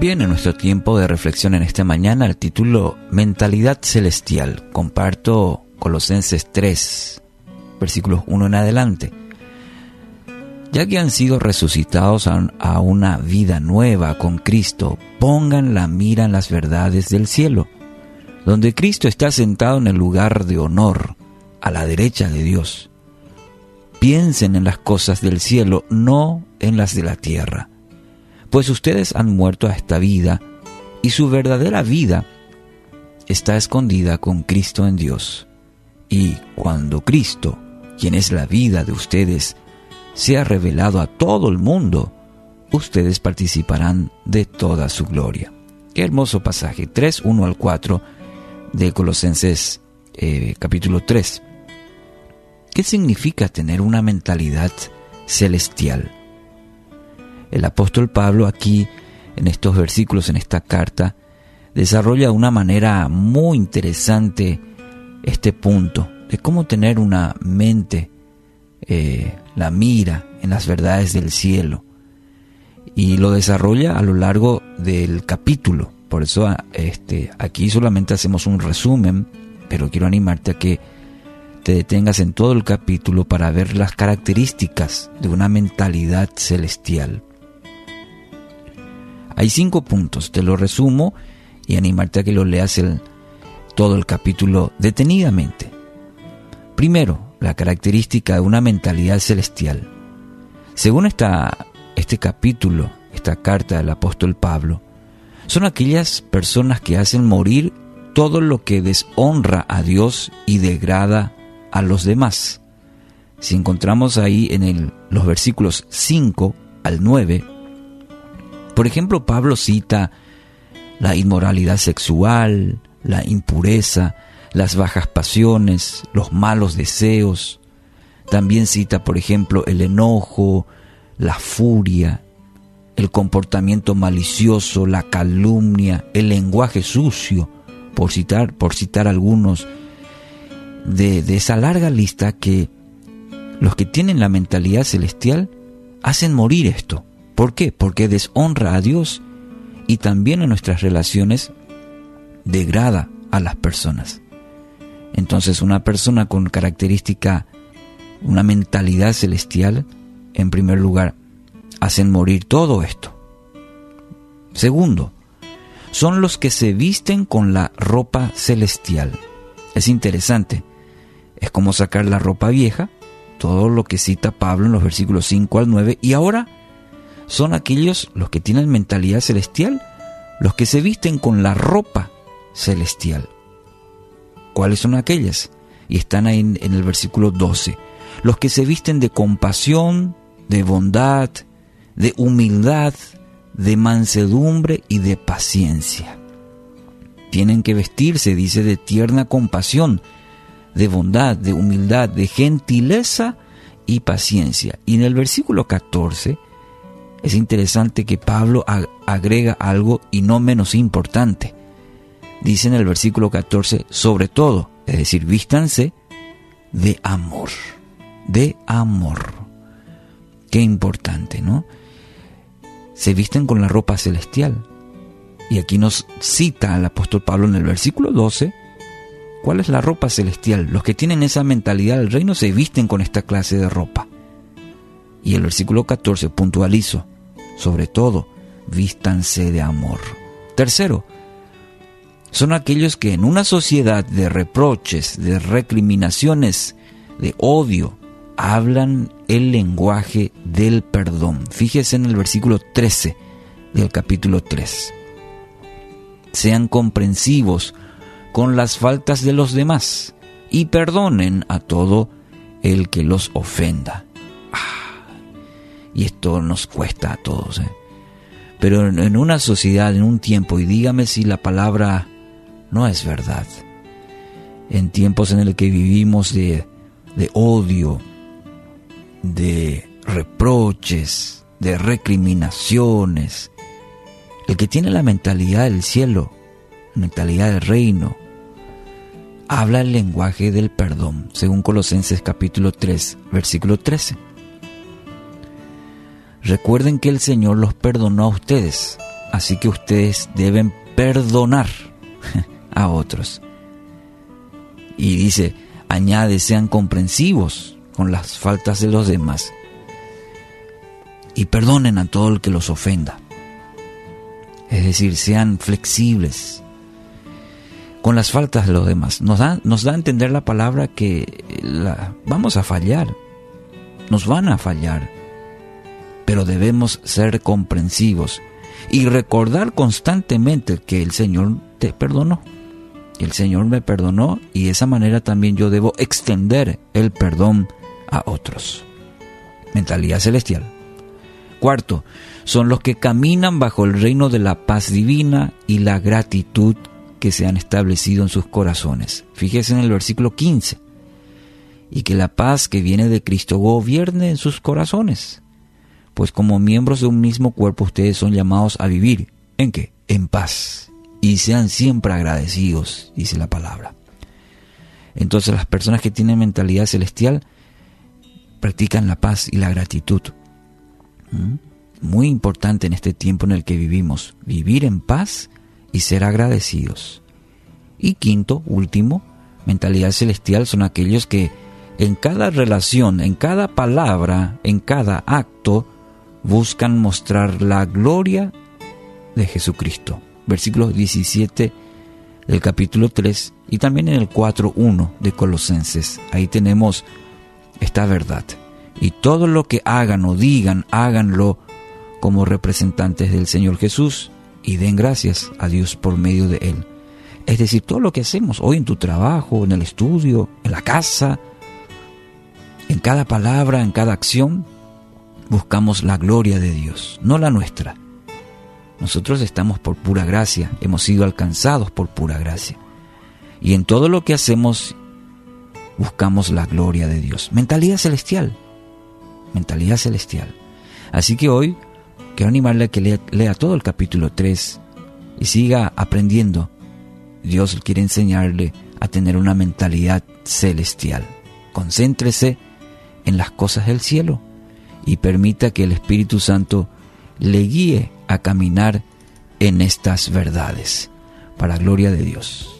Bien, en nuestro tiempo de reflexión en esta mañana, el título Mentalidad Celestial. Comparto Colosenses 3, versículos 1 en adelante. Ya que han sido resucitados a una vida nueva con Cristo, pongan la mira en las verdades del cielo, donde Cristo está sentado en el lugar de honor, a la derecha de Dios. Piensen en las cosas del cielo, no en las de la tierra pues ustedes han muerto a esta vida y su verdadera vida está escondida con Cristo en Dios. Y cuando Cristo, quien es la vida de ustedes, sea revelado a todo el mundo, ustedes participarán de toda su gloria. Qué hermoso pasaje, 3, 1 al 4 de Colosenses eh, capítulo 3. ¿Qué significa tener una mentalidad celestial? El apóstol Pablo aquí, en estos versículos, en esta carta, desarrolla de una manera muy interesante este punto de cómo tener una mente, eh, la mira en las verdades del cielo. Y lo desarrolla a lo largo del capítulo. Por eso ah, este, aquí solamente hacemos un resumen, pero quiero animarte a que te detengas en todo el capítulo para ver las características de una mentalidad celestial. Hay cinco puntos, te lo resumo y animarte a que lo leas el, todo el capítulo detenidamente. Primero, la característica de una mentalidad celestial. Según esta, este capítulo, esta carta del apóstol Pablo, son aquellas personas que hacen morir todo lo que deshonra a Dios y degrada a los demás. Si encontramos ahí en los versículos 5 al 9, por ejemplo, Pablo cita la inmoralidad sexual, la impureza, las bajas pasiones, los malos deseos. También cita, por ejemplo, el enojo, la furia, el comportamiento malicioso, la calumnia, el lenguaje sucio, por citar, por citar algunos de, de esa larga lista que los que tienen la mentalidad celestial hacen morir esto. ¿Por qué? Porque deshonra a Dios y también en nuestras relaciones degrada a las personas. Entonces una persona con característica, una mentalidad celestial, en primer lugar, hacen morir todo esto. Segundo, son los que se visten con la ropa celestial. Es interesante. Es como sacar la ropa vieja, todo lo que cita Pablo en los versículos 5 al 9, y ahora son aquellos los que tienen mentalidad celestial, los que se visten con la ropa celestial. ¿Cuáles son aquellas? Y están ahí en, el versículo 12. Los que se visten de compasión, de bondad, de humildad, de mansedumbre y de paciencia. Tienen que vestirse, dice, de tierna compasión, de bondad, de humildad, de gentileza y paciencia. Y en el versículo 14 es interesante que Pablo agrega algo y no menos importante. Dice en el versículo 14, sobre todo, es decir, vístanse de amor, de amor. Qué importante, ¿no? Se visten con la ropa celestial. Y aquí nos cita el apóstol Pablo en el versículo 12, ¿cuál es la ropa celestial? Los que tienen esa mentalidad del reino se visten con esta clase de ropa. Y el versículo 14 puntualizo, sobre todo, vístanse de amor. Tercero, son aquellos que en una sociedad de reproches, de recriminaciones, de odio, hablan el lenguaje del perdón. Fíjese en el versículo 13 del capítulo 3. Sean comprensivos con las faltas de los demás y perdonen a todo el que los ofenda. Y esto nos cuesta a todos. ¿eh? Pero en, una sociedad, en un tiempo, y dígame si la palabra no es verdad, en tiempos en el que vivimos de, de odio, de reproches, de recriminaciones, el que tiene la mentalidad del cielo, mentalidad del reino, habla el lenguaje del perdón, según Colosenses capítulo 3, versículo 13. Recuerden que el Señor los perdonó a ustedes así que ustedes deben perdonar a otros. Y dice, añade, sean comprensivos con las faltas de los demás y perdonen a todo el que los ofenda. Es decir, sean flexibles con las faltas de los demás. Nos da, nos da a entender la palabra que vamos a fallar, nos van a fallar, pero debemos ser comprensivos y recordar constantemente que el Señor te perdonó. El Señor me perdonó y de esa manera también yo debo extender el perdón a otros. Mentalidad celestial. Cuarto, son los que caminan bajo el reino de la paz divina y la gratitud que se han establecido en sus corazones. Fíjese en el versículo 15. Y que la paz que viene de Cristo gobierne en sus corazones. Pues como miembros de un mismo cuerpo ustedes son llamados a vivir. ¿En qué? En paz. Y sean siempre agradecidos, dice la palabra. Entonces las personas que tienen mentalidad celestial practican la paz y la gratitud. ¿Mm? Muy importante en este tiempo en el que vivimos, vivir en paz y ser agradecidos. Y quinto, último, mentalidad celestial son aquellos que en cada relación, en cada palabra, en cada acto, buscan mostrar la gloria de Jesucristo. Versículos 17 del capítulo 3 y también en el 4.1 de Colosenses. Ahí tenemos esta verdad. Y todo lo que hagan o digan, háganlo como representantes del Señor Jesús y den gracias a Dios por medio de Él. Es decir, todo lo que hacemos hoy en tu trabajo, en el estudio, en la casa, en cada palabra, en cada acción, buscamos la gloria de Dios, no la nuestra. Nosotros estamos por pura gracia, hemos sido alcanzados por pura gracia. Y en todo lo que hacemos buscamos la gloria de Dios. Mentalidad celestial. Mentalidad celestial. Así que hoy quiero animarle a que lea, todo el capítulo 3 y siga aprendiendo. Dios quiere enseñarle a tener una mentalidad celestial. Concéntrese en las cosas del cielo y permita que el Espíritu Santo le guíe a caminar en estas verdades. Para gloria de Dios.